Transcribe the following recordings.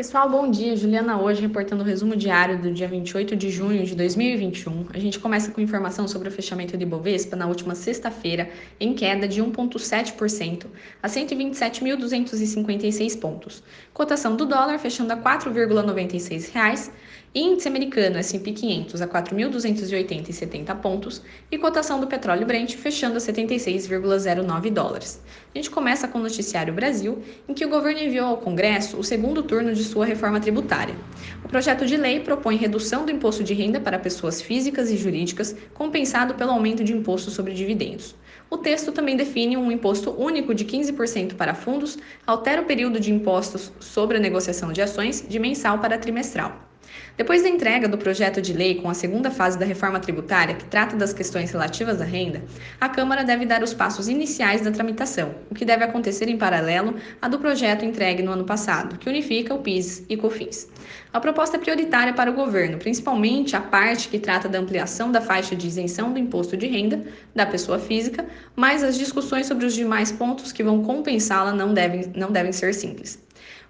Pessoal, bom dia. Juliana hoje reportando o resumo diário do dia 28 de junho de 2021. A gente começa com informação sobre o fechamento de Bovespa na última sexta-feira, em queda de 1,7% a 127.256 pontos. Cotação do dólar fechando a R$ 4,96. Índice americano S&P 500 a 4.280,70 pontos e cotação do petróleo Brent fechando a 76,09 dólares. A gente começa com o noticiário Brasil, em que o governo enviou ao Congresso o segundo turno de sua reforma tributária. O projeto de lei propõe redução do imposto de renda para pessoas físicas e jurídicas, compensado pelo aumento de imposto sobre dividendos. O texto também define um imposto único de 15% para fundos, altera o período de impostos sobre a negociação de ações de mensal para trimestral. Depois da entrega do projeto de lei com a segunda fase da reforma tributária, que trata das questões relativas à renda, a Câmara deve dar os passos iniciais da tramitação, o que deve acontecer em paralelo à do projeto entregue no ano passado, que unifica o PIS e COFINS. A proposta é prioritária para o governo, principalmente a parte que trata da ampliação da faixa de isenção do imposto de renda da pessoa física, mas as discussões sobre os demais pontos que vão compensá-la não devem, não devem ser simples.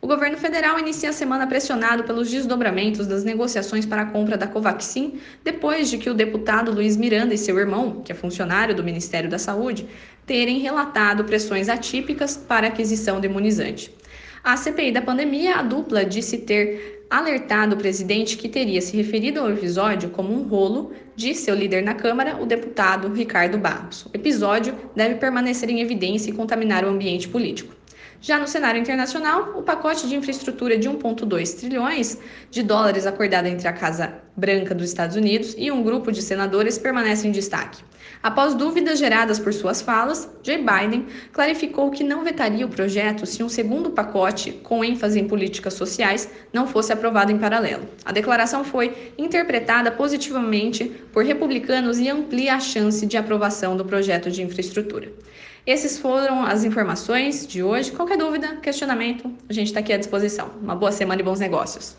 O governo federal inicia a semana pressionado pelos desdobramentos das negociações para a compra da Covaxin, depois de que o deputado Luiz Miranda e seu irmão, que é funcionário do Ministério da Saúde, terem relatado pressões atípicas para a aquisição do imunizante. A CPI da pandemia, a dupla disse ter alertado o presidente que teria se referido ao episódio como um rolo de seu líder na Câmara, o deputado Ricardo Barros. O episódio deve permanecer em evidência e contaminar o ambiente político. Já no cenário internacional, o pacote de infraestrutura de 1,2 trilhões de dólares acordado entre a Casa Branca dos Estados Unidos e um grupo de senadores permanece em destaque. Após dúvidas geradas por suas falas, Joe Biden clarificou que não vetaria o projeto se um segundo pacote, com ênfase em políticas sociais, não fosse aprovado em paralelo. A declaração foi interpretada positivamente por republicanos e amplia a chance de aprovação do projeto de infraestrutura. Essas foram as informações de hoje. Qualquer dúvida, questionamento, a gente está aqui à disposição. Uma boa semana e bons negócios.